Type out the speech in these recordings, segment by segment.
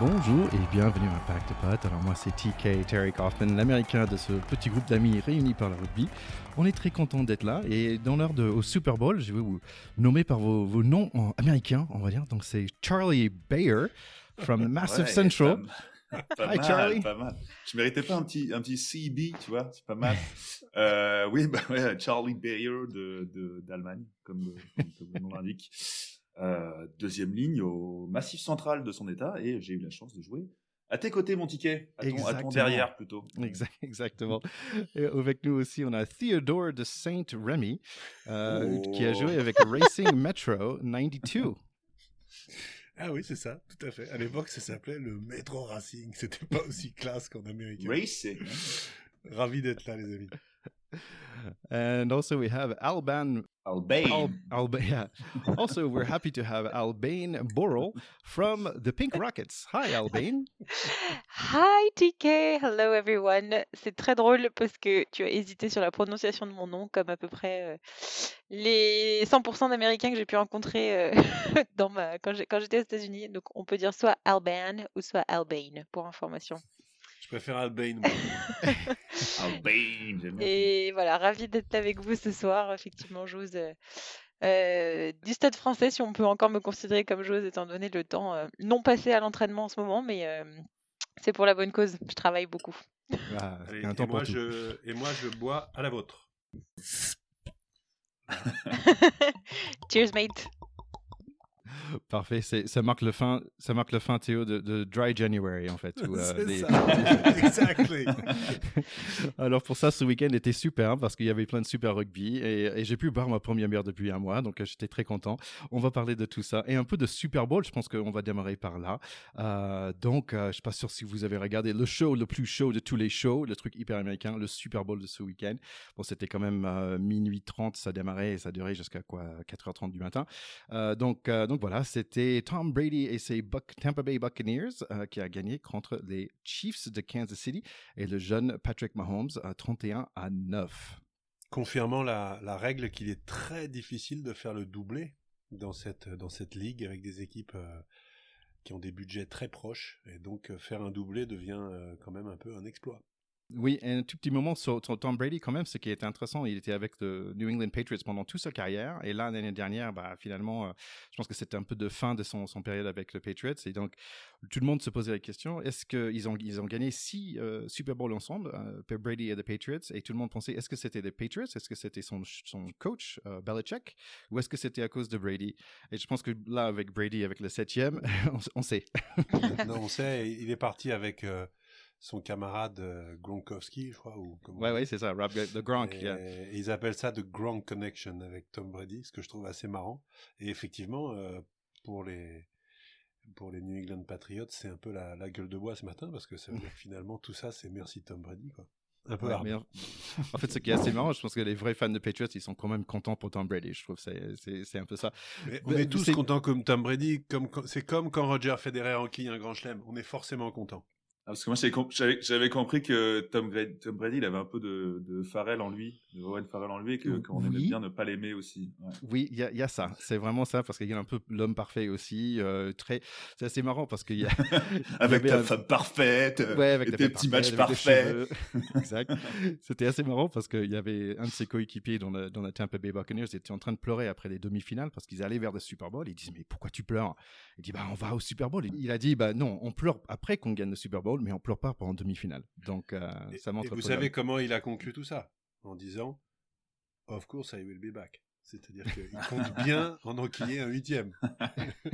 Bonjour et bienvenue à de Potes. Alors moi c'est TK Terry Kaufman, l'américain de ce petit groupe d'amis réunis par le rugby. On est très content d'être là et dans l'heure au Super Bowl, je vais vous nommer par vos, vos noms en américains, on va dire. Donc c'est Charlie Bayer from Massive Ouais, Central. Pas, pas Hi, mal, Charlie. pas mal. Je méritais pas un petit, un petit CB, tu vois, c'est pas mal. Euh, oui, bah ouais, Charlie Bayer de, de- d'Allemagne, comme, comme- comme le nom l'indique. Euh, deuxième ligne au massif central de son état et j'ai eu la chance de jouer à tes côtés, mon ticket, à ton, à ton Exactement. derrière plutôt. Exact- exactement. Et avec nous aussi, on a Theodore de Saint Remy euh, qui a Oh. joué avec Racing Metro 92. Ah oui, c'est ça, tout à fait. À l'époque, ça s'appelait le Metro Racing. C'était pas aussi classe qu'en Amérique. Racing. Ravi d'être là, les amis. And also we have Alban Albane. Al- Alba- yeah. Also, we're happy to have Albane Borrell from the Pink Rockets. Hi, Albane. Hi TK, hello everyone. C'est très drôle parce que tu as hésité sur la prononciation de mon nom, comme à peu près euh, les 100% d'Américains que j'ai pu rencontrer euh, dans ma... quand j'ai- quand j'étais aux États-Unis. Donc on peut dire soit Alban ou soit Albane pour information. Je préfère Albane. Albane, j'aime bien. Et voilà, ravi d'être avec vous ce soir. Effectivement, j'ose euh, du stade français, si on peut encore me considérer comme joueuse, étant donné le temps euh, non passé à l'entraînement en ce moment, mais euh, c'est pour la bonne cause. Je travaille beaucoup. Ah, un temps moi, je, et moi, je bois à la vôtre. Cheers, mate. Parfait. Ça marque le fin, ça marque le fin, Théo, de, de Dry January, en fait. où, euh, c'est des- ça. exactly. Alors pour ça, ce week-end était super parce qu'il y avait plein de super rugby et, et j'ai pu boire ma première bière depuis un mois, donc euh, j'étais très content. On va parler de tout ça et un peu de Super Bowl. Je pense qu'on va démarrer par là. Euh, donc, euh, je suis pas sûr si vous avez regardé le show le plus chaud de tous les shows, le truc hyper américain, le Super Bowl de ce week-end. Bon, c'était quand même minuit 30, ça démarrait et ça durait jusqu'à quoi? 4h30 du matin. Donc, euh, voilà, c'était Tom Brady et ses Tampa Bay Buccaneers euh, qui a gagné contre les Chiefs de Kansas City et le jeune Patrick Mahomes à 31 à 9. Confirmant la, règle qu'il est très difficile de faire le doublé dans cette, dans cette ligue avec des équipes euh, qui ont des budgets très proches. Et donc, euh, faire un doublé devient euh, quand même un peu un exploit. Oui, un tout petit moment sur, Tom Brady quand même, ce qui était intéressant, il était avec le New England Patriots pendant toute sa carrière, et là l'année dernière, bah finalement, euh, je pense que c'était un peu de fin de son, période avec le Patriots, et donc tout le monde se posait la question est-ce qu'ils ont ils ont gagné six euh, Super Bowl ensemble, euh, Brady et les Patriots, et tout le monde pensait est-ce que c'était les Patriots, est-ce que c'était son son coach euh, Belichick, ou est-ce que c'était à cause de Brady? Et je pense que là avec Brady avec le septième, on, on sait. non, on sait, il est parti avec euh, son camarade euh, Gronkowski, je crois. Ou comment Ouais, ouais, c'est ça, Rob the Gronk. Et, yeah. et ils appellent ça The Gronk Connection avec Tom Brady, ce que je trouve assez marrant. Et effectivement, euh, pour les pour les New England Patriots, c'est un peu la, la gueule de bois ce matin parce que ça veut dire que finalement tout ça, c'est merci Tom Brady, quoi. Un peu Ouais, en, en fait, ce qui est assez marrant, je pense que les vrais fans de Patriots, ils sont quand même contents pour Tom Brady. Je trouve que c'est- un peu ça. Mais on est tous contents comme Tom Brady, comme c'est comme quand Roger Federer enquille un grand chelem. On est forcément content. Parce que moi, j'avais com- j'avais j'avais compris que Tom, Brady, il avait un peu de, de Farrell en lui, de Owen Farrell en lui, et que- qu'on aimait Oui. bien ne pas l'aimer aussi. Ouais. Oui, il y a, il y a ça. C'est vraiment ça parce qu'il y a un peu l'homme parfait aussi. euh, très, c'est assez marrant parce qu'il y a Avec avait ta un- femme parfaite, Ouais, avec tes petits matchs parfaits. exact. C'était assez marrant parce qu'il y avait un de ses coéquipiers dans le, dans la Tampa Bay Buccaneers qui était en train de pleurer après les demi-finales parce qu'ils allaient vers le Super Bowl. Il disait, mais pourquoi tu pleures? Il dit, bah, on va au Super Bowl. Il a dit, bah, non, on pleure après qu'on gagne le Super Bowl, mais on pleure pas pendant demi-finale. Donc, euh, Et, ça montre et vous savez comment il a conclu tout ça? En disant Of course I will be back. C'est-à-dire qu'il compte bien en enquiller un huitième.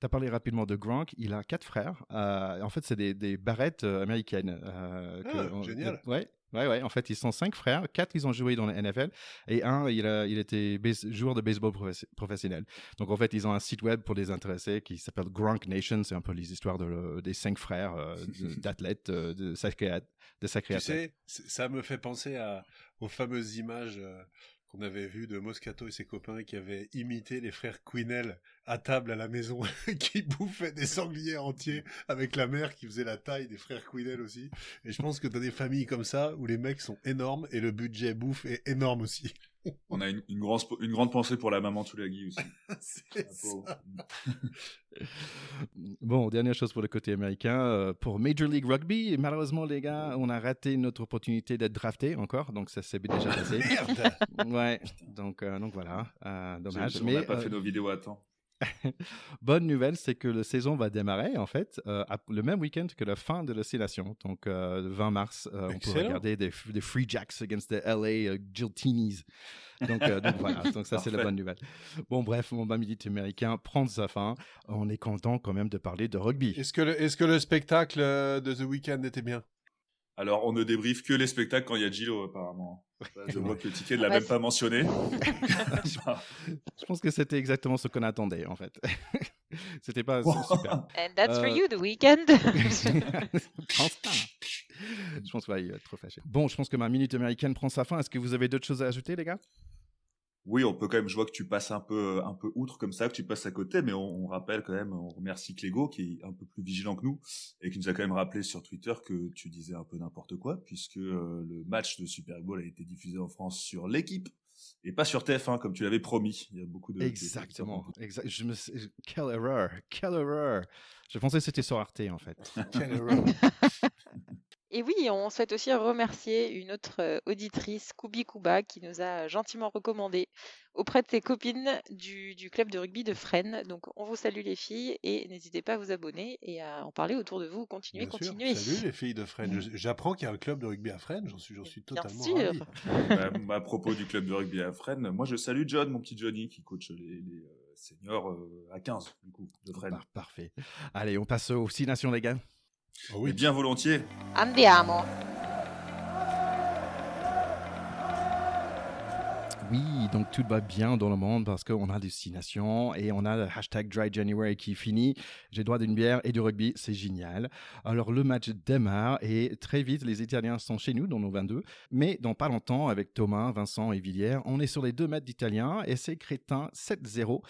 Tu as parlé rapidement de Gronk. Il a quatre frères. Euh, en fait, c'est des, des barrettes euh, américaines. euh, Ah, que on- génial. Ouais. Ouais, ouais. En fait, ils sont cinq frères. Quatre, ils ont joué dans la NFL. Et un, il, a, il était base- joueur de baseball professionnel. Donc, en fait, ils ont un site web pour les intéressés qui s'appelle Gronk Nation. C'est un peu les histoires de, le- des cinq frères euh, d'athlètes, euh, de sacrés, de sacrés Tu sais, ça me fait penser à, aux fameuses images euh, qu'on avait vues de Moscato et ses copains qui avaient imité les frères Quinel à table à la maison, qui bouffaient des sangliers entiers avec la mère qui faisait la taille des frères Quinel aussi. Et je pense que dans des familles comme ça, où les mecs sont énormes et le budget bouffe est énorme aussi. On a une, une, grande, une grande pensée pour la maman Tulagi aussi. bon, dernière chose pour le côté américain. Euh, pour Major League Rugby, malheureusement, les gars, on a raté notre opportunité d'être drafté encore. Donc, ça s'est déjà passé. Merde Ouais, donc, euh, donc voilà. Euh, dommage. Mais, on n'a pas fait nos vidéos à temps. Bonne nouvelle, c'est que la saison va démarrer en fait euh, le même week-end que la fin de l'oscillation. Donc euh, le 20 mars, euh, on peut regarder des, Free Jacks against the LA Giltinis. Donc, donc voilà, donc ça c'est la bonne nouvelle. Bon bref, mon militaire américain prend sa fin. On est content quand même de parler de rugby. Est-ce que, est-ce que le spectacle de The Weeknd était bien? Alors, on ne débriefe que les spectacles quand il y a Gillo, apparemment. Je vois que le ticket ne l'a même pas mentionné. je pense que c'était exactement ce qu'on attendait, en fait. c'était pas super. And that's for euh, you, the weekend. je pense pas. Je pense qu'il va être trop fâché. Bon, je pense que ma minute américaine prend sa fin. Est-ce que vous avez d'autres choses à ajouter, les gars? Oui, on peut quand même, je vois que tu passes un peu, un peu outre comme ça, que tu passes à côté, mais on, rappelle quand même, on remercie Clégo qui est un peu plus vigilant que nous et qui nous a quand même rappelé sur Twitter que tu disais un peu n'importe quoi puisque euh, le match de Super Bowl a été diffusé en France sur l'équipe et pas sur TF1 comme tu l'avais promis. Il y a beaucoup de exactement. exact. Je me... Quelle erreur, quelle erreur. Je pensais que c'était sur Arte en fait. quelle erreur. Et oui, on souhaite aussi remercier une autre auditrice, Kubi Kuba, qui nous a gentiment recommandé auprès de ses copines du, club de rugby de Fresnes. Donc, on vous salue les filles et n'hésitez pas à vous abonner et à en parler autour de vous. Continuez, continuez. Salut les filles de Fresnes. J'apprends qu'il y a un club de rugby à Fresnes. J'en suis, suis totalement Bien sûr. Bah, à propos du club de rugby à Fresnes, moi je salue John, mon petit Johnny, qui coach les, seniors à 15 du coup de Fresnes. parfait. Allez, on passe aux 6 nations les gars. Ah oui. bien volontiers. Andiamo. Oui, donc tout va bien dans le monde parce qu'on a destination et on a le hashtag Dry January qui finit. J'ai droit d'une bière et du rugby, c'est génial. Alors le match démarre et très vite les Italiens sont chez nous dans nos 22. Mais dans pas longtemps, avec Thomas, Vincent et Villiers, on est sur les deux mètres d'Italiens et c'est Crétin 7-0.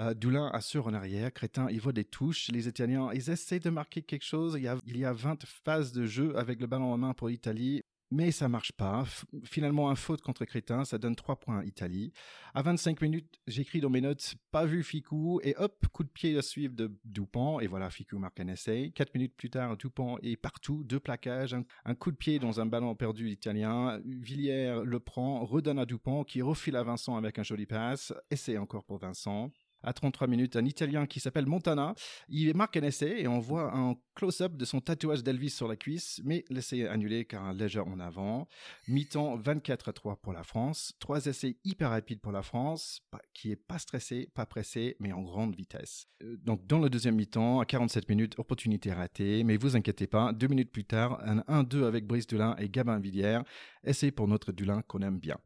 Euh, Doulin assure en arrière. Crétin, il voit des touches. Les Italiens, ils essaient de marquer quelque chose. Il y a 20 phases de jeu avec le ballon en main pour l'Italie mais ça marche pas. finalement, un faute contre Crétin, ça donne 3 points Italie. À 25 minutes, j'écris dans mes notes, pas vu Ficou, et hop, coup de pied à suivre de Dupont, et voilà, Ficou marque un essai. 4 minutes plus tard, Dupont est partout, deux plaquages, un, coup de pied dans un ballon perdu italien. Villiers le prend, redonne à Dupont, qui refile à Vincent avec un joli passe, essai encore pour Vincent à 33 minutes, un Italien qui s'appelle Montana. Il marque un essai et on voit un close-up de son tatouage d'Elvis sur la cuisse, mais l'essai est annulé car un léger en avant. Mi-temps 24 à 3 pour la France. Trois essais hyper rapides pour la France, qui est pas stressé, pas pressé, mais en grande vitesse. Euh, donc dans le deuxième mi-temps, à 47 minutes, opportunité ratée, mais vous inquiétez pas, deux minutes plus tard, un 1-2 avec Brice Dulin et Gabin Villiers. Essai pour notre Dulin qu'on aime bien.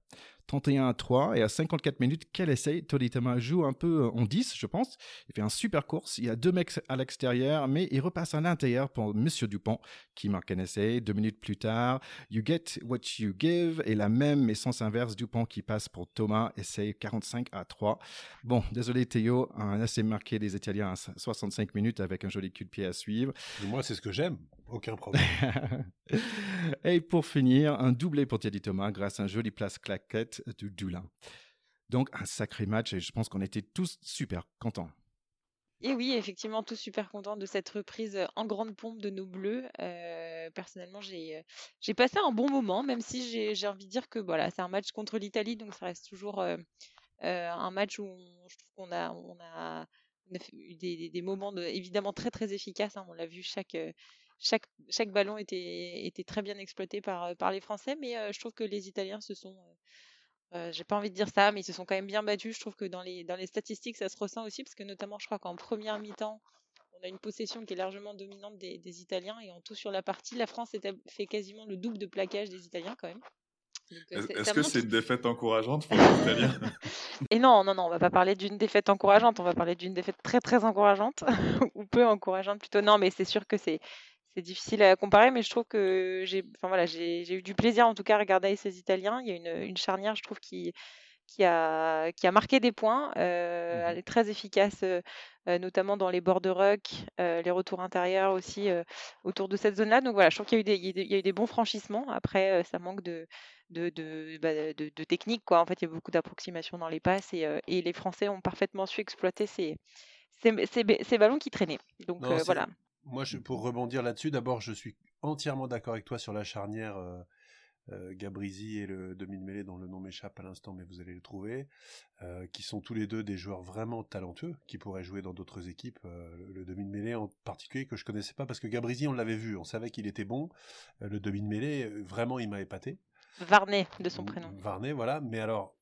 31 à 3 et à 54 minutes, quel essai Tolitama joue un peu en 10, je pense. Il fait un super course. Il y a deux mecs à l'extérieur, mais il repasse à l'intérieur pour Monsieur Dupont qui marque un essai. Deux minutes plus tard, You get what you give et la même mais sens inverse Dupont qui passe pour Thomas, essai 45 à 3. Bon, désolé Théo, un essai marqué des Italiens à 65 minutes avec un joli cul de pied à suivre. moi, c'est ce que j'aime. Aucun problème. et pour finir, un doublé pour Thierry Thomas grâce à un joli place claquette du Doulin. Donc un sacré match et je pense qu'on était tous super contents. Et oui, effectivement, tous super contents de cette reprise en grande pompe de nos bleus. Euh, personnellement, j'ai j'ai passé un bon moment, même si j'ai envie de dire que voilà, c'est un match contre l'Italie, donc ça reste toujours euh, euh, un match où je trouve qu'on a, on a, eu des, des, moments de, évidemment très très efficaces. Hein. on l'a vu chaque chaque, chaque ballon était, était très bien exploité par, par les Français, mais je trouve que les Italiens se sont, j'ai pas envie de dire ça, mais ils se sont quand même bien battus. Je trouve que dans les, dans les statistiques, ça se ressent aussi, parce que notamment, je crois qu'en première mi-temps, on a une possession qui est largement dominante des, des, Italiens, et en tout sur la partie, la France fait quasiment le double de plaquage des Italiens quand même. Est-ce que c'est une défaite encourageante pour les Italiens? Et non, non, non, on va pas parler d'une défaite encourageante, on va parler d'une défaite très très encourageante, ou peu encourageante plutôt. Non, mais c'est sûr que c'est c'est difficile à comparer, mais je trouve que j'ai, enfin voilà, j'ai eu du plaisir en tout cas à regarder ces Italiens. Il y a une, une charnière, je trouve, qui, qui, a, qui a marqué des points. Euh, mmh Elle est très efficace, euh, euh, notamment dans les bords de ruck, les retours intérieurs aussi autour de cette zone-là. Donc voilà, je trouve qu'il y, a eu des, il y a eu des bons franchissements. Après, ça manque de, de, de, bah, de, de technique. Quoi. En fait, il y a beaucoup d'approximations dans les passes et, et les Français ont parfaitement su exploiter ces, ces, ces, ces ballons qui traînaient. Donc Non, voilà. Moi, je, pour rebondir là-dessus, d'abord, je suis entièrement d'accord avec toi sur la charnière euh, euh, Gabrizi et le demi-mêlée, dont le nom m'échappe à l'instant, mais vous allez le trouver, euh, qui sont tous les deux des joueurs vraiment talentueux, qui pourraient jouer dans d'autres équipes. euh, le, le demi-mêlée en particulier, que je connaissais pas, parce que Gabrizi, on l'avait vu, on savait qu'il était bon. Euh, le demi-mêlée, euh, vraiment, il m'a épaté. Varney de son prénom. Varney, voilà. Mais alors,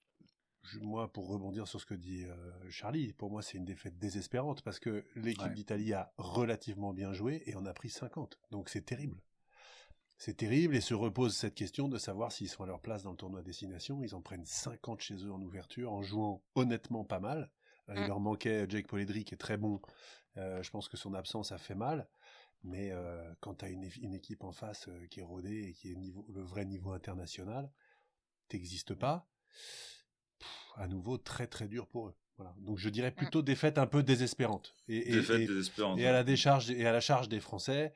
moi, pour rebondir sur ce que dit euh, Charlie, pour moi, c'est une défaite désespérante parce que l'équipe Ouais. d'Italie a relativement bien joué et on a pris 50. Donc c'est terrible. C'est terrible et se repose cette question de savoir s'ils sont à leur place dans le tournoi destination. Ils en prennent 50 chez eux en ouverture en jouant honnêtement pas mal. Euh, Il Mm. leur manquait Jake Poledri qui est très bon. Euh, je pense que son absence a fait mal. Mais quand tu as une, une équipe en face qui est rodée et qui est niveau, le vrai niveau international, t'existes pas. À nouveau, très très dur pour eux. Voilà. Donc je dirais plutôt défaite un peu désespérante. Et, et- Défaite et- désespérante. et à la décharge et à la charge des Français,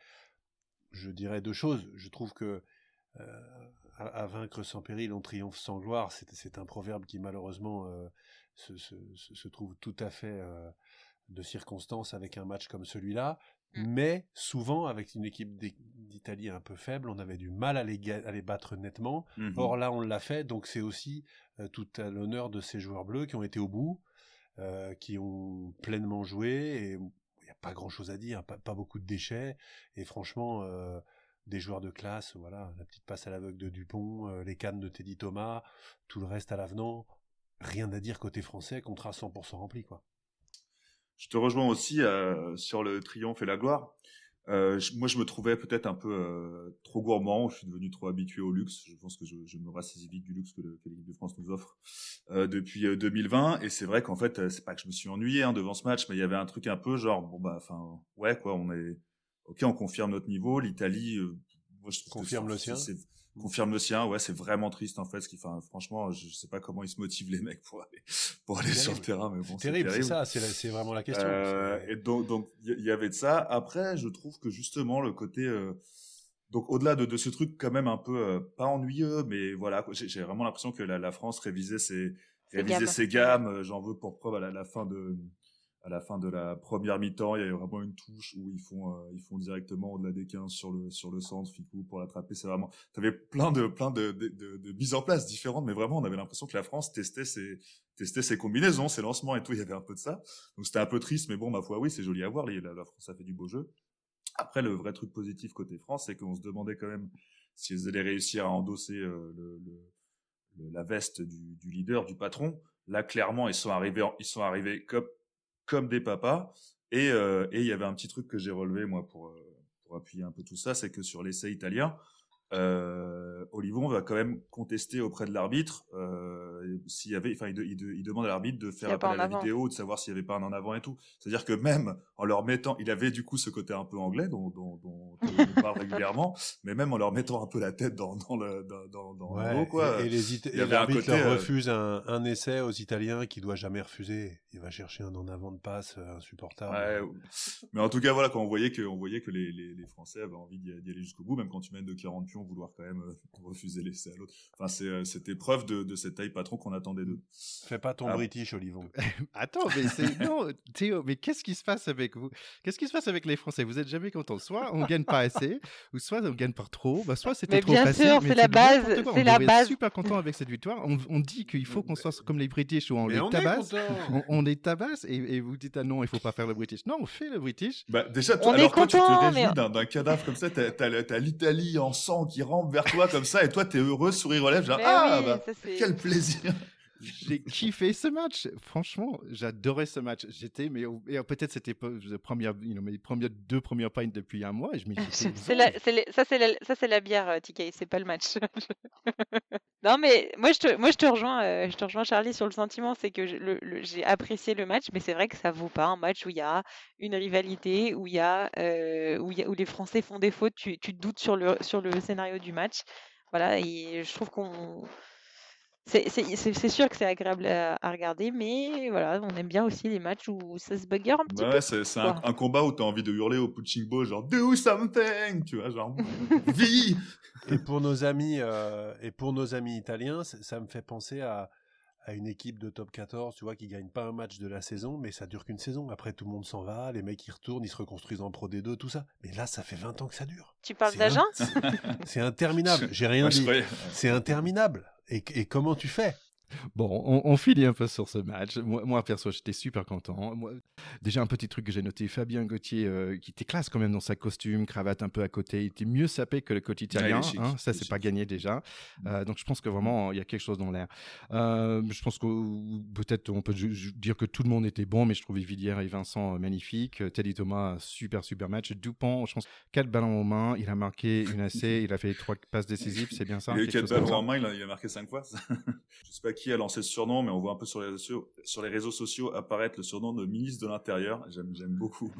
je dirais deux choses. Je trouve que euh, à, à vaincre sans péril, on triomphe sans gloire. C'est, c'est un proverbe qui malheureusement euh, se, se- se- se trouve tout à fait euh, de circonstance avec un match comme celui-là. Mm. Mais souvent, avec une équipe d'I- d'Italie un peu faible, on avait du mal à les, ga- à les battre nettement. Mhm. Or là, on l'a fait, donc c'est aussi euh, tout à l'honneur de ces joueurs bleus qui ont été au bout, euh, qui ont pleinement joué, et il n'y a pas grand-chose à dire, pas, pas beaucoup de déchets, et franchement, euh, des joueurs de classe, voilà, la petite passe à l'aveugle de Dupont, les cannes de Teddy Thomas, tout le reste à l'avenant, rien à dire côté français, contrat 100% rempli, quoi. Je te rejoins aussi euh, sur le triomphe et la gloire. Euh, je- moi, je me trouvais peut-être un peu euh, trop gourmand. Je suis devenu trop habitué au luxe. Je pense que je, je me rassasie vite du luxe que, le- que l'équipe de France nous offre euh, depuis euh, 2020. Et c'est vrai qu'en fait, euh, c'est pas que je me suis ennuyé hein, devant ce match, mais il y avait un truc un peu genre, bon bah, enfin, ouais quoi, on est, ok, on confirme notre niveau. L'Italie, euh, moi je trouve que Confirme c'est- le sien. Confirme le sien. Ouais, c'est vraiment triste en fait. Ce qui, enfin, franchement, je sais pas comment ils se motivent les mecs pour aller pour aller sur le terrible. terrain, mais bon, c'est terrible, c'est ça, c'est, vraiment la question. euh, et donc, donc, il y, y avait de ça. Après, je trouve que justement le côté, euh, donc au-delà de, de ce truc quand même un peu euh, pas ennuyeux, mais voilà, quoi, j'ai vraiment l'impression que la, la France révisait ses, révisait gammes. ses gammes. Euh, J'en veux pour preuve à la, la fin de, à la fin de la première mi-temps, il y a vraiment une touche où ils font, euh, ils font directement au-delà des 15 sur le, sur le centre, Ficou pour l'attraper. C'est vraiment, t'avais plein de, plein de, de, de, de mises en place différentes, mais vraiment, on avait l'impression que la France testait ses, testait ses combinaisons, ses lancements et tout. Il y avait un peu de ça. Donc c'était un peu triste, mais bon, ma foi, oui, c'est joli à voir. La, France a fait du beau jeu. Après, le vrai truc positif côté France, c'est qu'on se demandait quand même si elles allaient réussir à endosser euh, le, le- la veste du, du leader, du patron. Là, clairement, ils sont arrivés, ils sont arrivés comme des papas. Et euh, et il y avait un petit truc que j'ai relevé moi pour euh, pour appuyer un peu tout ça, c'est que sur l'essai italien, euh, Olivon va quand même contester auprès de l'arbitre euh, s'il y avait, enfin, il, de- il de- il demande à l'arbitre de faire appel à la avant. vidéo, de savoir s'il y avait pas un en avant et tout. C'est-à-dire que même en leur mettant, il avait du coup ce côté un peu anglais dont, dont, dont on parle régulièrement, mais même en leur mettant un peu la tête dans, dans le dans, dans, le quoi. et, et les Ita- il y et avait un l'arbitre côté, leur euh, refuse un, un essai aux Italiens qui doit jamais refuser. Il va chercher un en avant de passe euh, insupportable. Ouais, mais en tout cas, voilà, quand on voyait que, on voyait que les, les, les Français avaient envie d'y d'y aller jusqu'au bout, même quand tu mènes de 40 vouloir quand même euh, refuser l'essai à l'autre. Enfin, c'est, euh, c'était preuve de, de cette taille patron qu'on attendait d'eux. Fais pas ton Ah. British, Olivon. Attends, mais c'est. Non, Théo, mais qu'est-ce qui se passe avec vous? Qu'est-ce qui se passe avec les Français? Vous êtes jamais contents. Soit on gagne pas assez, ou soit on gagne par trop, bah, soit c'était Mais trop bien facile. sûr, mais c'est la base, c'est on la base. super content avec cette victoire. On, on dit qu'il faut qu'on soit comme les British où on Mais les on est tabasse. content. On, on les tabasse et, et vous dites ah non, il faut pas faire le British. Non, on fait le British. Bah, déjà, toi, On alors est toi, tu te content, réjouis mais- d'un, d'un cadavre comme ça, t'as, t'as, t'as l'Italie en sang qui rampe vers toi comme ça, et toi, t'es heureux, sourire aux lèvres, genre, Mais ah, oui, bah, ça, quel plaisir. J'ai kiffé ce match. Franchement, j'adorais ce match. J'étais, mais peut-être c'était première, you know, mes premières deux premières pints depuis un mois. Et je la- les- ça, c'est la, ça, c'est la bière, euh, TK, c'est pas le match. non, mais moi, je te, moi, je te rejoins, euh, je te rejoins, Charlie, sur le sentiment. C'est que j'ai apprécié le match, mais c'est vrai que ça vaut pas un match où il y a une rivalité, où il y a, euh, où il y a- où les Français font des fautes. Tu, tu te doutes sur le, sur le scénario du match. Voilà, et je trouve qu'on. C'est sûr que c'est agréable à, regarder, mais voilà, on aime bien aussi les matchs où ça se bagarre un petit bah peu. c'est un, un, combat où tu as envie de hurler au punching ball, genre do something, tu vois, genre vie. Et pour nos amis, euh, et pour nos amis italiens, ça me fait penser à, à une équipe de top 14, tu vois, qui gagne pas un match de la saison, mais ça dure qu'une saison. Après, tout le monde s'en va, les mecs ils retournent, ils se reconstruisent en Pro D2, tout ça. Mais là, ça fait 20 ans que ça dure. Tu parles d'agent? C'est interminable. J'ai rien dit. C'est interminable. Et, et comment tu fais? Bon, on, finit un peu sur ce match. Moi, moi perso, j'étais super content. Moi, déjà, un petit truc que j'ai noté, Fabien Gauthier, euh, qui était classe quand même dans sa costume, cravate un peu à côté, il était mieux sapé que le quotidien. hein, ça, c'est pas gagné déjà. Mm. Euh, donc, je pense que vraiment, il y a quelque chose dans l'air. Euh, je pense que peut-être on peut dire que tout le monde était bon, mais je trouvais Villiers et Vincent magnifiques. Teddy Thomas, super, super match. Dupont, je pense, quatre ballons aux mains, il a marqué une AC, il a fait trois passes décisives, c'est bien ça? Il a eu quatre ballons en main, il a, marqué cinq fois. je sais pas qui a lancé ce surnom, mais on voit un peu sur les réseaux, sur les réseaux sociaux apparaître le surnom de ministre de l'Intérieur. J'aime, j'aime beaucoup.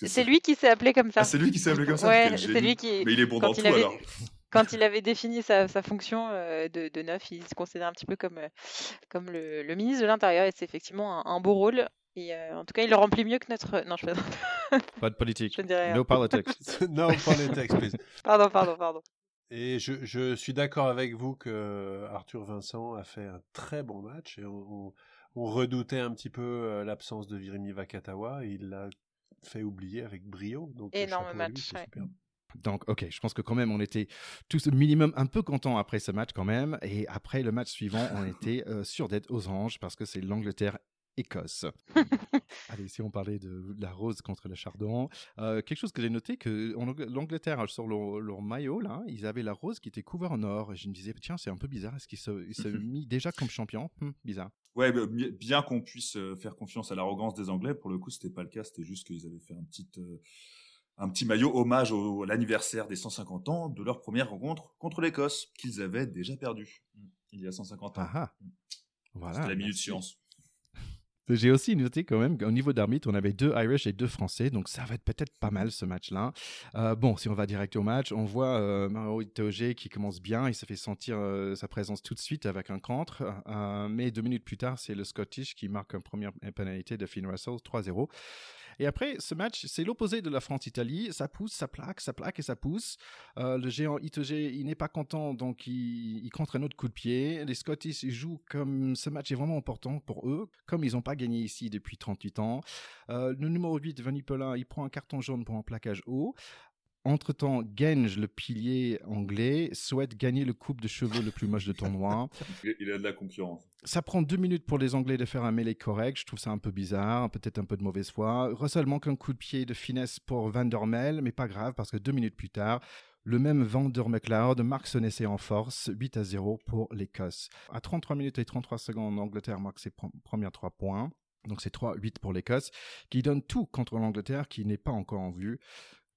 C'est lui, qui s'est appelé comme ça. Ah, c'est lui qui s'est appelé comme ça. Ouais, c'est lui qui. Mais il est bon dans tout alors. Quand il avait défini sa, fonction euh, de, de, neuf, il se considère un petit peu comme, euh, comme le, ministre de l'Intérieur et c'est effectivement un, beau rôle. Et euh, en tout cas, il le remplit mieux que notre. Non, je plaisante. Pas de politique. no politics. no politics, please. Pardon, pardon, pardon. Et je, suis d'accord avec vous que Arthur Vincent a fait un très bon match et on, redoutait un petit peu euh, l'absence de Virimi Vakatawa et il l'a fait oublier avec brio. Donc énorme match. Donc, ok, je pense que quand même, on était tous minimum un peu contents après ce match quand même. Et après le match suivant, on était euh, sûr d'être aux anges parce que c'est l'Angleterre Écosse. Allez, si on parlait de la rose contre le chardon, euh, quelque chose que j'ai noté que l'Angleterre sur leur, maillot là, ils avaient la rose qui était couverte en or. Et je me disais tiens, c'est un peu bizarre. Est-ce qu'ils se, se mis déjà comme champion hmm, Bizarre. Ouais, bah, bien qu'on puisse euh, faire confiance à l'arrogance des Anglais, pour le coup, c'était pas le cas. C'était juste qu'ils avaient fait un petit euh, un petit maillot hommage au, à l'anniversaire des 150 ans de leur première rencontre contre l'Écosse qu'ils avaient déjà perdu hmm, il y a 150 ans. Ah, ah. Hmm. Voilà. C'était la minute science. J'ai aussi noté quand même qu'au niveau d'arbitre, on avait deux Irish et deux Français, donc ça va être peut-être pas mal ce match-là. Euh, bon, si on va direct au match, on voit euh, Maro Itoge qui commence bien, il se fait sentir euh, sa présence tout de suite avec un contre, euh, mais deux minutes plus tard, c'est le Scottish qui marque une première pénalité de Finn Russell, 3-0. Et après, ce match, c'est l'opposé de la France-Italie. Ça pousse, ça plaque, ça plaque et ça pousse. Euh, le géant Itoge, il n'est pas content, donc il, contre un autre coup de pied. Les Scottish jouent comme ce match est vraiment important pour eux, comme ils n'ont pas gagné ici depuis 38 ans. Euh, le numéro 8, Vanipola, il prend un carton jaune pour un plaquage haut. Entre-temps, Genge, le pilier anglais, souhaite gagner le coupe de cheveux le plus moche de tournoi. Il a de la concurrence. Ça prend deux minutes pour les Anglais de faire un mêlée correct. Je trouve ça un peu bizarre, peut-être un peu de mauvaise foi. Russell manque un coup de pied de finesse pour Van der Mel, mais pas grave parce que deux minutes plus tard, le même Van der McLeod marque son essai en force, 8 à 0 pour l'Écosse. À 33 minutes et 33 secondes, l'Angleterre marque ses premiers trois points. Donc c'est 3-8 pour l'Écosse, qui donne tout contre l'Angleterre, qui n'est pas encore en vue.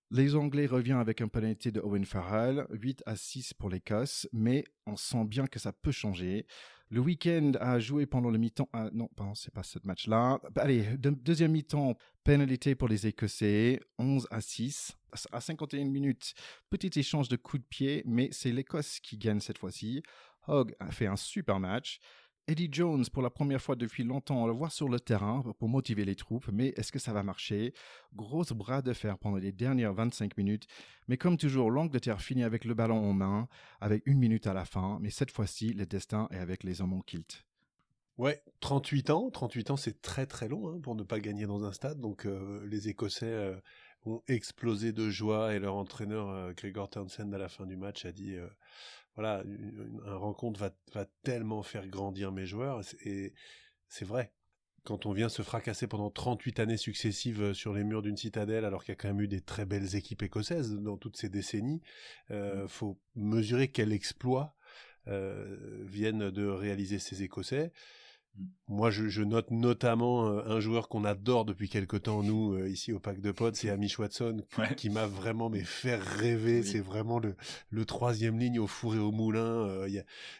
Les Anglais reviennent avec un pénalité de Owen Farrell, 8 à 6 pour l'Écosse, mais on sent bien que ça peut changer. Le week-end a joué pendant le mi-temps. Ah, non, c'est pas ce match-là. Bah, allez, deuxième mi-temps, pénalité pour les Écossais, 11 à 6. À 51 minutes, petit échange de coups de pied, mais c'est l'Écosse qui gagne cette fois-ci. Hogg a fait un super match. Eddie Jones, pour la première fois depuis longtemps, on le voit sur le terrain pour motiver les troupes, mais est-ce que ça va marcher? Grosse bras de fer pendant les dernières 25 minutes, mais comme toujours, l'Angleterre finit avec le ballon en main, avec une minute à la fin, mais cette fois-ci, le destin est avec les hommes en kilt. Ouais, 38 ans, 38 ans c'est très très long hein, pour ne pas gagner dans un stade, donc euh, les Écossais euh, ont explosé de joie et leur entraîneur euh, Gregor Townsend à la fin du match a dit voilà, une, rencontre va, va, tellement faire grandir mes joueurs, et c'est vrai. Quand on vient se fracasser pendant 38 années successives euh, sur les murs d'une citadelle, alors qu'il y a quand même eu des très belles équipes écossaises dans toutes ces décennies, euh, mmh. faut mesurer quel exploit euh, viennent de réaliser ces Écossais. Moi, je, je, note notamment euh, un joueur qu'on adore depuis quelque temps, nous, euh, ici au Pack de Potes, c'est Amish Watson, Ouais. qui m'a vraiment mais fait rêver. Oui. C'est vraiment le, le troisième ligne au four et au moulin. Euh,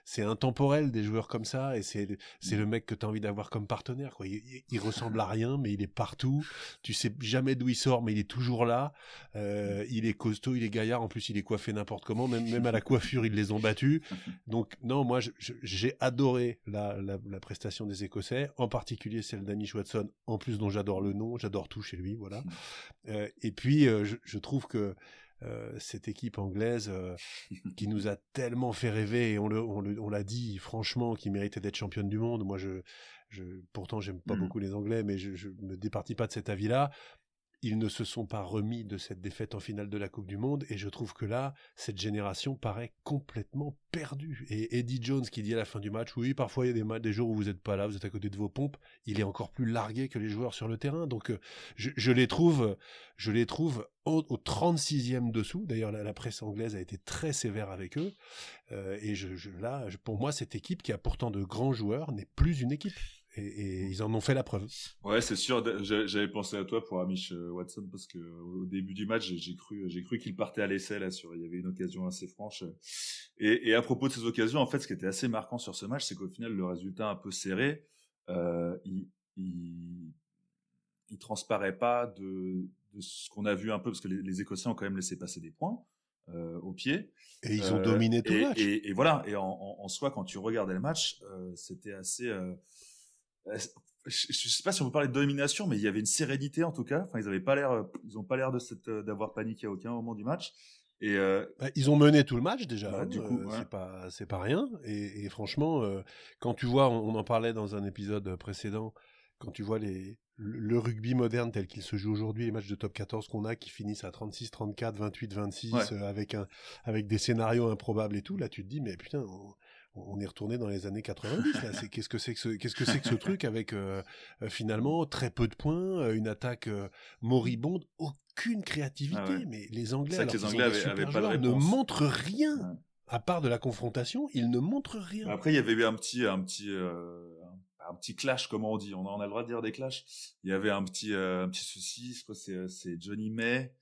c'est intemporel des joueurs comme ça, et c'est c'est le mec que tu as envie d'avoir comme partenaire. Quoi. Il, il- il ressemble à rien, mais il est partout. Tu sais jamais d'où il sort, mais il est toujours là. Euh, il est costaud, il est gaillard. En plus, il est coiffé n'importe comment. Même, même à la coiffure, ils les ont battus. Donc non, moi j'ai adoré la, la, la prestation des Écossais, en particulier celle d'Amish Watson, en plus dont j'adore le nom, j'adore tout chez lui, voilà. Euh, et puis euh, je, je trouve que euh, cette équipe anglaise qui nous a tellement fait rêver et on le- on le- on l'a dit franchement qui méritait d'être championne du monde. Moi je, je pourtant j'aime pas Mhm. beaucoup les Anglais, mais je, je me départis pas de cet avis-là. Ils ne se sont pas remis de cette défaite en finale de la Coupe du Monde et je trouve que là, cette génération paraît complètement perdue. Et Eddie Jones qui dit à la fin du match, oui, parfois il y a des, jours où vous n'êtes pas là, vous êtes à côté de vos pompes, il est encore plus largué que les joueurs sur le terrain. Donc euh, je, les trouve, je les trouve au, au 36e dessous. D'ailleurs, la, presse anglaise a été très sévère avec eux. Euh, et je, là, pour moi, cette équipe qui a pourtant de grands joueurs n'est plus une équipe. Et, et ils en ont fait la preuve. Ouais, c'est sûr. J'a- J'avais pensé à toi pour Amish euh, Watson parce que au début du match, j'ai- cru, j'ai cru qu'il partait à l'essai là. Sur, il y avait une occasion assez franche. Et, et à propos de ces occasions, en fait, ce qui était assez marquant sur ce match, c'est qu'au final, le résultat un peu serré, euh, il, il, il transparaît pas de, de ce qu'on a vu un peu parce que les, les Écossais ont quand même laissé passer des points euh, au pied. Et ils ont Euh, dominé tout le match. Et, et voilà. Et en, en, en soi, quand tu regardais le match, euh, c'était assez. Euh, je, je sais pas si on peut parler de domination, mais il y avait une sérénité en tout cas. Enfin, ils avaient pas l'air, euh, ils ont pas l'air de cette, euh, d'avoir paniqué à aucun moment du match. Et euh, Bah, ils ont mené tout le match déjà. Bah, hein, du coup, euh, ouais. c'est pas c'est pas rien. Et, et franchement, euh, quand tu vois, on, on en parlait dans un épisode précédent, quand tu vois les le, rugby moderne tel qu'il se joue aujourd'hui, les matchs de top 14 qu'on a qui finissent à 36, 34, 28, 26 Ouais. euh, avec un avec des scénarios improbables et tout, là tu te dis mais putain, on, on est retourné dans les années 90 là. C'est qu'est-ce que c'est que ce qu'est-ce que c'est que ce truc avec euh, euh, finalement très peu de points, euh, une attaque euh, moribonde, aucune créativité. Ah ouais. Mais les Anglais, que alors les Anglais avaient- avaient pas de joueurs, ne montrent rien. Ouais. À part de la confrontation, ils ne montrent rien. après, il y avait eu un petit, un petit, euh, un, petit clash, comment on dit. On a, le droit de dire des clashs. Il y avait un petit, un petit souci. C'est Johnny May.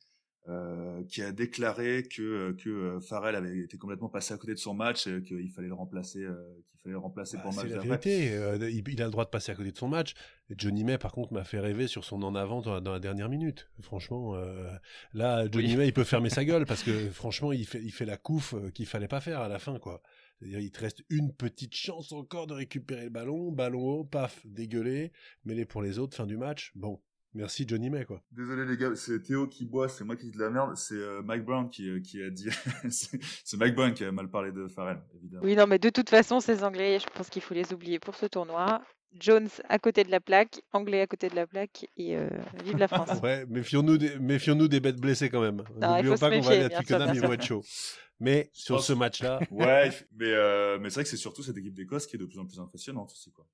Euh, qui a déclaré que que euh, Farrell avait été complètement passé à côté de son match et qu'il fallait le remplacer euh, qu'il fallait le remplacer Bah, pour le match c'est la vérité. euh, il, a le droit de passer à côté de son match. Johnny May, par contre, m'a fait rêver sur son en avant dans, dans la dernière minute. Franchement, euh, là, Johnny Oui. May, il peut fermer sa gueule parce que franchement, il fait, il fait la couffe euh, qu'il fallait pas faire à la fin, quoi. C'est-à-dire, il te reste une petite chance encore de récupérer le ballon, ballon haut, paf, dégueulé, mêlé pour les autres, fin du match. Bon, merci Johnny May, quoi. Désolé les gars, c'est Théo qui boit, c'est moi qui dis de la merde, c'est euh, Mike Brown qui, euh, qui a dit, c'est Mike Brown qui a mal parlé de Farrell, évidemment. Oui, non, mais de toute façon, ces Anglais, je pense qu'il faut les oublier pour ce tournoi. Jones à côté de la plaque, Anglais à côté de la plaque, et euh, vive la France. Ouais, méfions-nous des, méfions-nous des bêtes blessées quand même. N'oublions pas qu'on va aller à Twickenham, ils vont être chauds. Mais sur ce match-là, Ouais, mais, euh, mais c'est vrai que c'est surtout cette équipe d'Écosse qui est de plus en plus impressionnante aussi, quoi.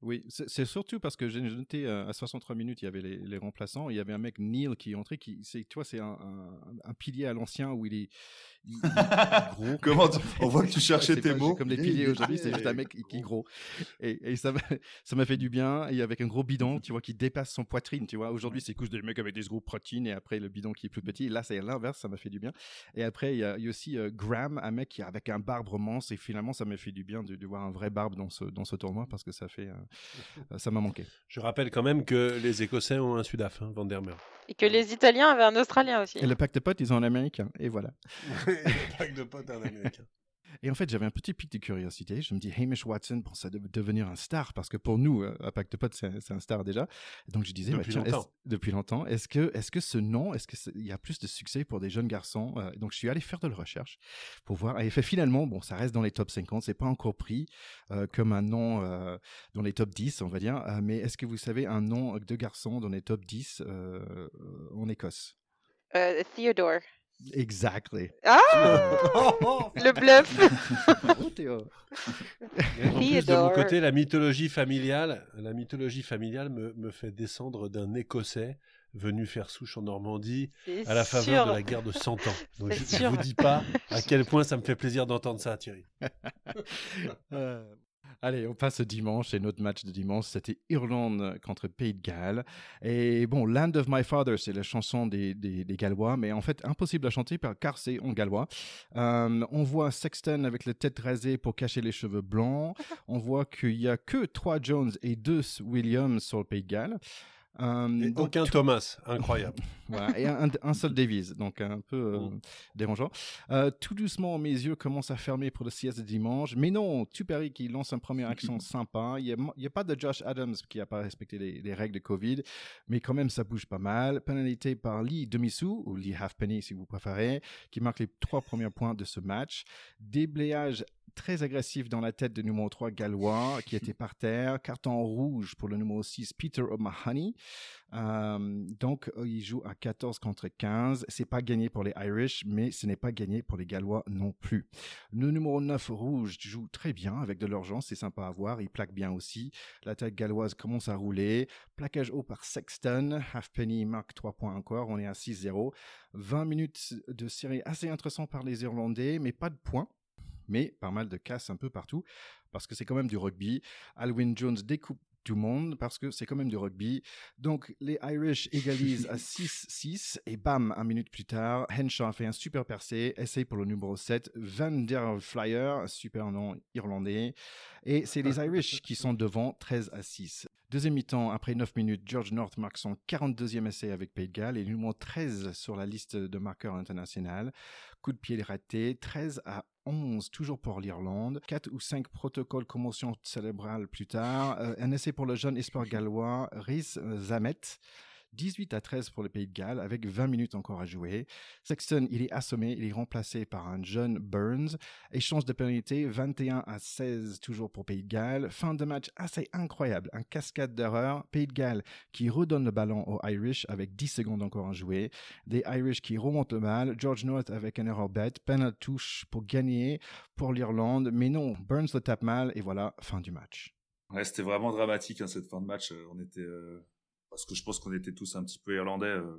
Oui, c'est surtout parce que j'ai noté euh, à 63 minutes, il y avait les, remplaçants. Il y avait un mec, Neil, qui est entré. Qui, c'est, tu vois, c'est un, un, un pilier à l'ancien où il est, il, il est gros. Comment tu- on voit que tu cherchais tes mots. Comme les piliers aujourd'hui, c'est juste un mec qui est gros. Et, et ça m'a ça m'a fait du bien. Et avec un gros bidon, tu vois, qui dépasse son poitrine. Tu vois, aujourd'hui, c'est couche des mecs avec des gros protéines et après le bidon qui est plus petit. Et là, c'est l'inverse, ça m'a fait du bien. Et après, il y a, il y a aussi euh, Graham, un mec qui avec un barbe romance. Et finalement, ça m'a fait du bien de, de voir un vrai barbe dans ce, dans ce tournoi parce que ça fait, euh, ça m'a manqué. je rappelle quand même que les Écossais ont un Sudaf, hein, Van der Meer. Et que les Italiens avaient un Australien aussi. Et le pacte de potes, ils ont un américain. Et voilà. Pack de potes, un américain. Et en fait, j'avais un petit pic de curiosité. Je me dis, Hamish Watson pense à de- devenir un star parce que pour nous, euh, à Pacte Pote, c'est c'est un star déjà. Donc je disais, Depuis tiens, longtemps. depuis longtemps. Est-ce que, est-ce que ce nom, est-ce que c'est- il y a plus de succès pour des jeunes garçons Euh, Donc je suis allé faire de la recherche pour voir. Et fait, finalement, bon, ça reste dans les top 50. C'est pas encore pris euh, comme un nom euh, dans les top 10, on va dire. Euh, mais est-ce que vous savez un nom de garçon dans les top 10 euh, en Écosse? Euh, Theodore. Exactly. Ah Le bluff plus, de mon côté, la mythologie familiale, la mythologie familiale me, me fait descendre d'un Écossais venu faire souche en Normandie à la faveur sûr. de la guerre de 100 ans. Donc je, sûr. vous dis pas à quel point ça me fait plaisir d'entendre ça, Thierry. Euh, Allez, on passe dimanche et notre match de dimanche, c'était Irlande contre Pays de Galles. Et bon, Land of My Father, c'est la chanson des, des, Gallois, mais en fait impossible à chanter car c'est en gallois. Euh, on voit Sexton avec la tête rasée pour cacher les cheveux blancs. On voit qu'il y a que trois Jones et deux Williams sur le Pays de Galles. Euh, aucun Thomas, incroyable. voilà, et un, seul Davies, donc un peu euh, mm. dérangeant. Euh, tout doucement, mes yeux commencent à fermer pour le sieste de dimanche. Mais non, Tuperi qui lance une première action sympa. Il n'y a, pas de Josh Adams qui n'a pas respecté les, règles de Covid, mais quand même, ça bouge pas mal. Pénalité par Lee Demisou, ou Lee Halfpenny si vous préférez, qui marque les trois premiers points de ce match. Déblayage très agressif dans la tête du numéro 3 gallois qui était par terre. Carton rouge pour le numéro 6 Peter O'Mahony. Euh, donc euh, il joue à 14 contre 15. C'est pas gagné pour les Irish, mais ce n'est pas gagné pour les Gallois non plus. Le numéro 9 rouge joue très bien avec de l'urgence, c'est sympa à voir. Il plaque bien aussi. La tête galloise commence à rouler. Plaquage haut par Sexton. Halfpenny marque 3 points encore. On est à 6-0. 20 minutes de série assez intéressant par les Irlandais, mais pas de points mais pas mal de casse un peu partout, parce que c'est quand même du rugby. Alwyn Jones découpe tout le monde parce que c'est quand même du rugby. Donc les Irish égalisent à 6-6 et bam, un minute plus tard, Henshaw fait un super percé, essaye pour le numéro 7, Van der Flyer, super nom irlandais. Et c'est les Irish qui sont devant 13 à 6. Deuxième mi-temps, après 9 minutes, George North marque son 42e essai avec Pays de Galles et numéro 13 sur la liste de marqueurs international. Coup de pied raté, 13 à 11, toujours pour l'Irlande. 4 ou 5 protocoles commotion cérébrale plus tard. Euh, un essai pour le jeune espoir gallois, Rhys Zamet. 18 à 13 pour le Pays de Galles, avec 20 minutes encore à jouer. Sexton, il est assommé, il est remplacé par un jeune Burns. Échange de pénalité, 21 à 16 toujours pour Pays de Galles. Fin de match assez incroyable, un cascade d'erreurs. Pays de Galles qui redonne le ballon aux Irish avec 10 secondes encore à jouer. Des Irish qui remontent le mal. George North avec un erreur bête. Penalty touche pour gagner pour l'Irlande. Mais non, Burns le tape mal et voilà, fin du match. Ouais, c'était vraiment dramatique hein, cette fin de match. On était, euh, parce que je pense qu'on était tous un petit peu irlandais euh,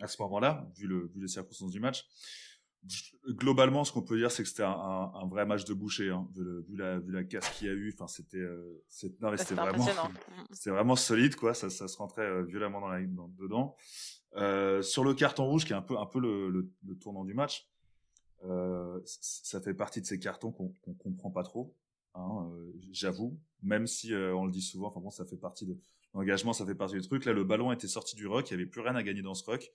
à ce moment-là, vu, le, vu les circonstances du match. Globalement, ce qu'on peut dire, c'est que c'était un, un, vrai match de boucher, hein, vu, la, vu la casse qu'il y a eu. Enfin, c'était, euh, non, c'était vraiment, c'était vraiment solide, quoi. Ça, ça se rentrait euh, violemment dans la, dans, dedans. Euh, sur le carton rouge, qui est un peu, un peu le, le, le tournant du match, ça fait partie de ces cartons qu'on qu'on comprend pas trop. Hein, J'avoue, même si on le dit souvent. Enfin bon, ça fait partie de L'engagement, ça fait partie du truc. Là, le ballon était sorti du rock, il n'y avait plus rien à gagner dans ce rock.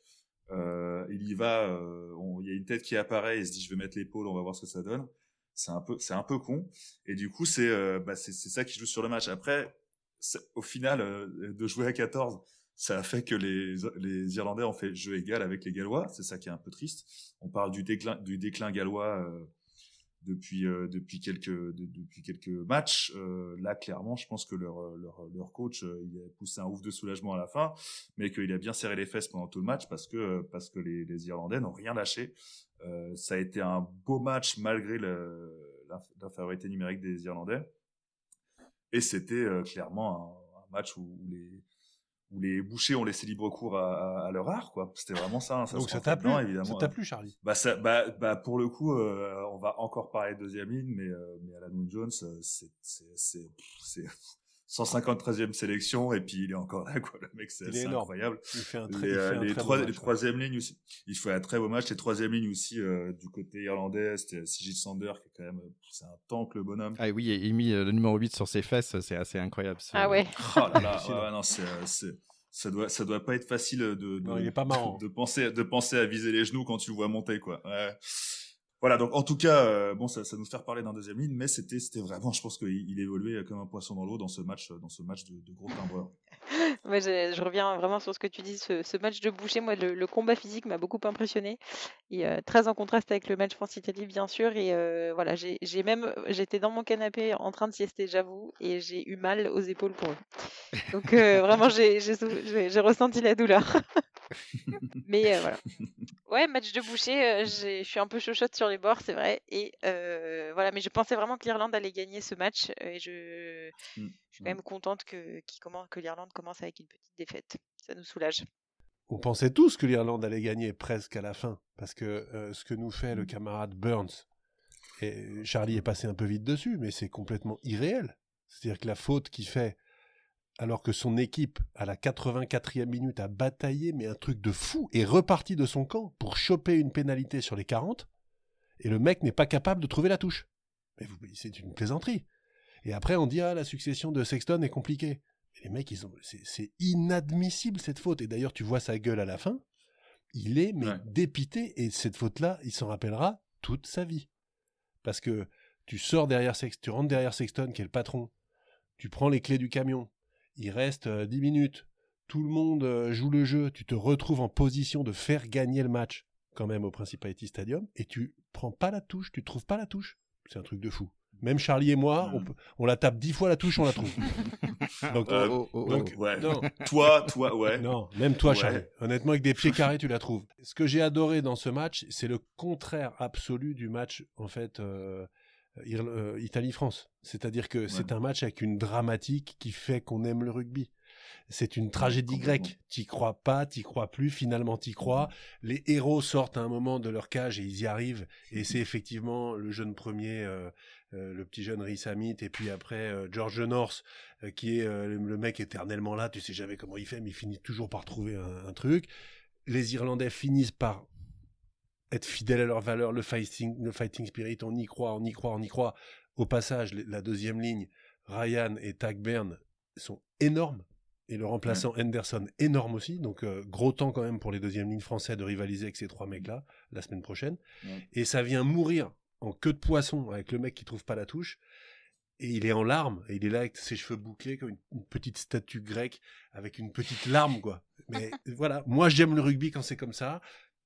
Euh, il y va, euh, il y a une tête qui apparaît, il se dit je vais mettre l'épaule, on va voir ce que ça donne. C'est un peu, c'est un peu con. Et du coup, c'est, euh, bah, c'est, ça qui joue sur le match. Après, au final, euh, de jouer à 14, ça a fait que les, les Irlandais ont fait jeu égal avec les Gallois. C'est ça qui est un peu triste. On parle du déclin, du déclin gallois depuis euh, depuis quelques depuis quelques matchs. Euh, là, clairement, je pense que leur leur, leur coach euh, il a poussé un ouf de soulagement à la fin, mais qu'il a bien serré les fesses pendant tout le match parce que parce que les, Irlandais n'ont rien lâché. ça a été un beau match malgré l'infériorité numérique des Irlandais. Et c'était clairement un, match où les où les bouchers ont laissé libre cours à, à, leur art, quoi. C'était vraiment ça. Hein, ça Donc ça t'a plu, évidemment. Ça t'a plu, Charlie Bah, ça, bah, bah, pour le coup, euh, on va encore parler de deuxième ligne, mais, euh, mais Alan Wynne Jones, euh, c'est, c'est, c'est, 153e sélection et puis il est encore là quoi. Le mec c'est incroyable. Il fait un très, les, il fait un les, très trois, bon les troisième ligne aussi il fait un très beau match. Les troisième ligne aussi euh, du côté irlandais c'était Sigil Sander qui est quand même c'est un tank le bonhomme. Ah oui il mis le numéro 8 sur ses fesses c'est assez incroyable ah ouais. Oh là là non c'est ça doit ça doit pas être facile de de, non, il est pas marrant. de penser de penser à viser les genoux quand tu le vois monter quoi. Ouais. Voilà, donc en tout cas, euh, bon, ça, nous fait reparler d'un deuxième ligne, mais c'était, c'était vraiment, je pense qu'il il évoluait comme un poisson dans l'eau dans ce match, dans ce match de, gros timbreurs. Moi, je, reviens vraiment sur ce que tu dis, ce, match de boucher. Moi, le, combat physique m'a beaucoup impressionné, et euh, très en contraste avec le match France-Italie, bien sûr. Et euh, voilà, j'ai même, j'étais dans mon canapé en train de siester, j'avoue, et j'ai eu mal aux épaules pour eux. Donc vraiment, j'ai ressenti la douleur. mais voilà. Ouais, match de boucher, je suis un peu chochotte sur les bords, c'est vrai. Et voilà, mais je pensais vraiment que l'Irlande allait gagner ce match, et je, mmh. je suis quand même contente que, que l'Irlande commence avec une petite défaite. Ça nous soulage. On pensait tous que l'Irlande allait gagner presque à la fin, parce que euh, ce que nous fait le camarade Burns, et Charlie est passé un peu vite dessus, mais c'est complètement irréel. C'est-à-dire que la faute qu'il fait, alors que son équipe, à la 84e minute, a bataillé, mais un truc de fou, est reparti de son camp pour choper une pénalité sur les 40, et le mec n'est pas capable de trouver la touche. Mais vous, c'est une plaisanterie. Et après, on dit, ah, la succession de Sexton est compliquée. les mecs, ils ont, c'est inadmissible cette faute. Et d'ailleurs, tu vois sa gueule à la fin. Il est mais dépité et cette faute-là, il s'en rappellera toute sa vie. Parce que tu sors derrière Sexton, tu rentres derrière Sexton qui est le patron. Tu prends les clés du camion. Il reste 10 euh, minutes. Tout le monde euh, joue le jeu. Tu te retrouves en position de faire gagner le match quand même au Principality Stadium et tu prends pas la touche, tu trouves pas la touche. C'est un truc de fou. Même Charlie et moi, on, la tape dix fois la touche, on la trouve. donc, euh, oh, oh, oh, non. toi, toi, ouais. Non, même toi, Charlie. Honnêtement, avec des pieds carrés, tu la trouves. Ce que j'ai adoré dans ce match, c'est le contraire absolu du match, en fait, euh, euh, Italie-France. C'est-à-dire que c'est un match avec une dramatique qui fait qu'on aime le rugby. C'est une tragédie grecque. T'y crois pas, t'y crois plus, finalement t'y crois. Mm-hmm. Les héros sortent à un moment de leur cage et ils y arrivent. Et mm-hmm. c'est effectivement le jeune premier, euh, euh, le petit jeune Rhys Hamit, et puis après euh, George North, qui est le mec éternellement là. Tu sais jamais comment il fait, mais il finit toujours par trouver un, truc. Les Irlandais finissent par être fidèles à leurs valeurs, le fighting, le fighting spirit, on y croit, on y croit, on y croit. Au passage, la deuxième ligne, Ryan et Tagburn sont énormes. Et le remplaçant Henderson, énorme aussi. Donc, euh, gros temps quand même pour les deuxièmes lignes français de rivaliser avec ces trois mecs-là la semaine prochaine. Et ça vient mourir en queue de poisson avec le mec qui trouve pas la touche. Et il est en larmes. Et il est là avec ses cheveux bouclés comme une, petite statue grecque avec une petite larme, quoi. Mais voilà. Moi, j'aime le rugby quand c'est comme ça.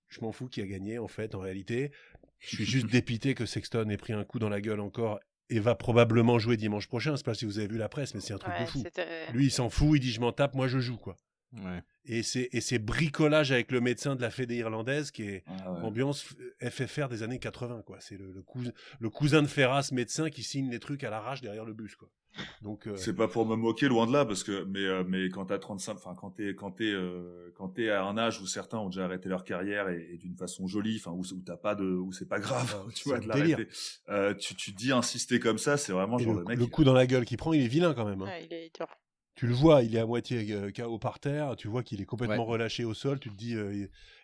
Je m'en fous qui a gagné, en fait, en réalité. Je suis juste dépité que Sexton ait pris un coup dans la gueule encore et va probablement jouer dimanche prochain. Je sais pas si vous avez vu la presse, mais c'est un truc de fou. Lui, il s'en fout, il dit je m'en tape, moi je joue quoi. Et c'est et c'est bricolage avec le médecin de la Fédé irlandaise qui est ah ambiance FFR des années 80 quoi. C'est le, cousin, le cousin de Ferras médecin qui signe les trucs à l'arrache derrière le bus quoi. Donc euh, c'est pas pour me moquer loin de là parce que mais euh, mais quand t'as 35 enfin quand t'es quand t'es euh, quand t'es à un âge où certains ont déjà arrêté leur carrière et, d'une façon jolie enfin où, où t'as pas de où c'est pas grave ah, tu vois de l'arrêter tu tu dis insister comme ça c'est vraiment genre le, mec le coup dans la gueule qu'il prend il est vilain quand même hein. il est tu le vois, il est à moitié KO par terre, tu vois qu'il est complètement relâché au sol, tu te dis,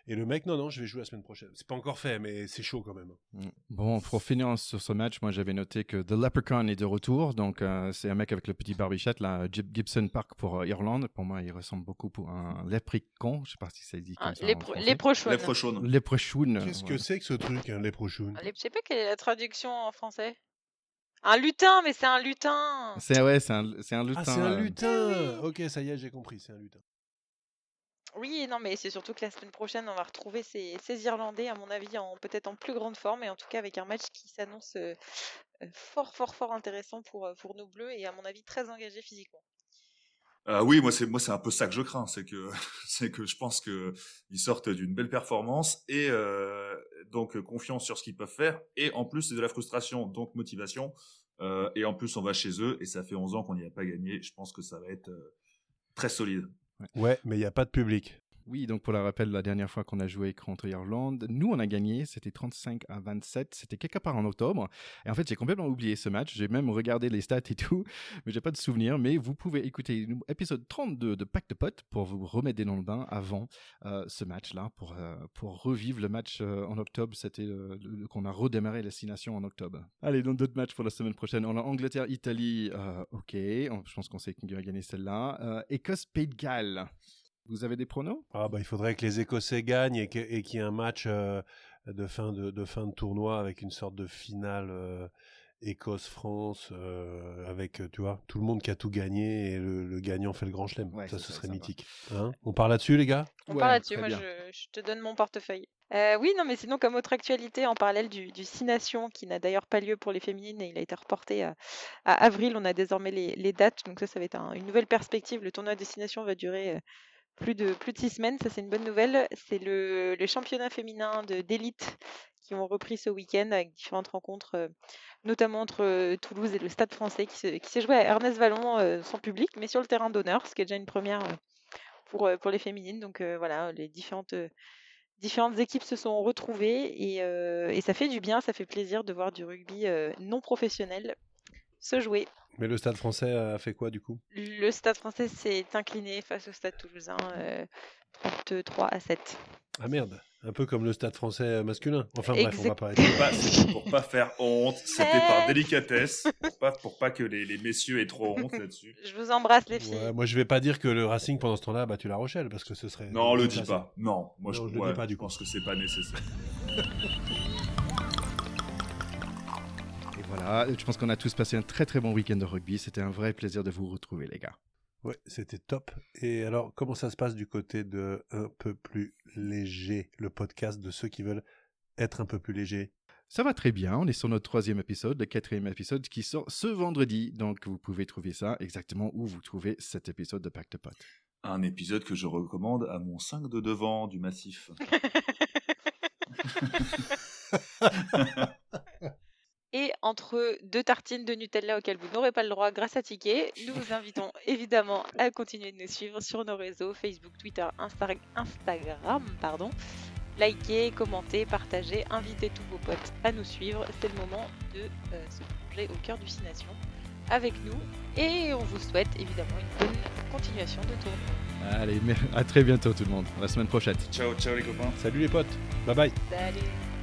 et le mec, non, non, je vais jouer la semaine prochaine. C'est pas encore fait, mais c'est chaud quand même. Mm. Bon, pour finir sur ce match, moi j'avais noté que The Leprechaun est de retour. Donc euh, c'est un mec avec le petit barbichette, là, Gibson Park pour euh, Irlande. Pour moi, il ressemble beaucoup à un leprechaun. Je sais pas si ça dit comme ah, ça. Leprechaun. Leprechaun. Qu'est-ce que c'est que ce truc, un leprechaun? Je sais pas quelle est la traduction en français. Un lutin, mais c'est un lutin. C'est ouais, c'est un, c'est un lutin. Ah, c'est un lutin. Ok, ça y est, j'ai compris, c'est un lutin. Oui, non, mais c'est surtout que la semaine prochaine, on va retrouver ces, Irlandais, à mon avis, en peut-être en plus grande forme, et en tout cas avec un match qui s'annonce euh, euh, fort, fort, fort intéressant pour, euh, pour nos Bleus, et à mon avis très engagé physiquement. Oui, moi c'est moi c'est un peu ça que je crains, c'est que c'est que je pense que ils sortent d'une belle performance et donc confiance sur ce qu'ils peuvent faire et en plus c'est de la frustration donc motivation et en plus on va chez eux et ça fait 11 ans qu'on n'y a pas gagné. Je pense que ça va être très solide. Ouais, mais il n'y a pas de public. Oui, donc pour le rappel, la dernière fois qu'on a joué contre Irlande, nous on a gagné, c'était 35 à 27, c'était quelque part en octobre. Et en fait, j'ai complètement oublié ce match, j'ai même regardé les stats et tout, mais j'ai pas de souvenir. Mais vous pouvez écouter l'épisode 32 de Pack de Potes pour vous remettre dans le bain avant euh, ce match-là, pour, euh, pour revivre le match euh, en octobre. C'était qu'on a redémarré la Nations en octobre. Allez, donc d'autres matchs pour la semaine prochaine. On a Angleterre-Italie, ok, je pense qu'on sait qui va gagner celle-là. Écosse-Pays de Galles. Vous avez des pronos? Ah bah, Il faudrait que les Écossais gagnent et qu'il y ait un match euh, de, fin de, fin de tournoi avec une sorte de finale euh, Écosse-France euh, avec tu vois tout le monde qui a tout gagné et le, gagnant fait le grand chelem. ça, ce serait mythique. Hein? On parle là-dessus les gars? On parle là-dessus, moi je, te donne mon portefeuille. oui, non, mais sinon, comme autre actualité, en parallèle du, du Six Nations, qui n'a d'ailleurs pas lieu pour les féminines et il a été reporté à, avril, on a désormais les, dates, donc ça, ça va être une nouvelle perspective. Le tournoi Destination va durer plus de, plus de six semaines, ça c'est une bonne nouvelle. C'est le, championnat féminin d'élite qui ont repris ce week-end avec différentes rencontres, euh, notamment entre euh, Toulouse et le Stade français, qui, s'est joué à Ernest Vallon euh, sans public, mais sur le terrain d'honneur, ce qui est déjà une première pour, pour les féminines. Donc voilà, les différentes, différentes équipes se sont retrouvées et, et, ça fait du bien, ça fait plaisir de voir du rugby non professionnel se jouer. Mais le stade français a fait quoi du coup? Le stade français s'est incliné face au stade toulousain, euh, 33 à 7. Ah merde, un peu comme le stade français masculin. Enfin bref, on va pas c'était pour pas faire honte, c'était par délicatesse, pour pas, pour pas que les, les messieurs aient trop honte là-dessus. Je vous embrasse les filles. Ouais, moi je vais pas dire que le Racing pendant ce temps-là a battu la Rochelle parce que ce serait. Non, le dis pas. Non, moi Non, je, je le ouais, dis pas, du je coup. pense que c'est pas nécessaire. voilà, je pense qu'on a tous passé un très très bon week-end de rugby. C'était un vrai plaisir de vous retrouver, les gars. Ouais, c'était top. Et alors, comment ça se passe du côté de un peu plus léger, le podcast de ceux qui veulent être un peu plus légers? Ça va très bien. On est sur notre troisième épisode, le quatrième épisode qui sort ce vendredi. Donc vous pouvez trouver ça exactement où vous trouvez cet épisode de Pacte Pot. Un épisode que je recommande à mon 5 de devant du massif. Entre deux tartines de Nutella auxquelles vous n'aurez pas le droit grâce à Ticket, nous vous invitons évidemment à continuer de nous suivre sur nos réseaux Facebook, Twitter, Insta- Instagram. Pardon. Likez, commentez, partagez, invitez tous vos potes à nous suivre. C'est le moment de euh, se plonger au cœur du Six Nations avec nous. Et on vous souhaite évidemment une bonne continuation de tournoi. Allez, à très bientôt tout le monde. À la semaine prochaine. Ciao, ciao les copains. Salut les potes, bye bye Salut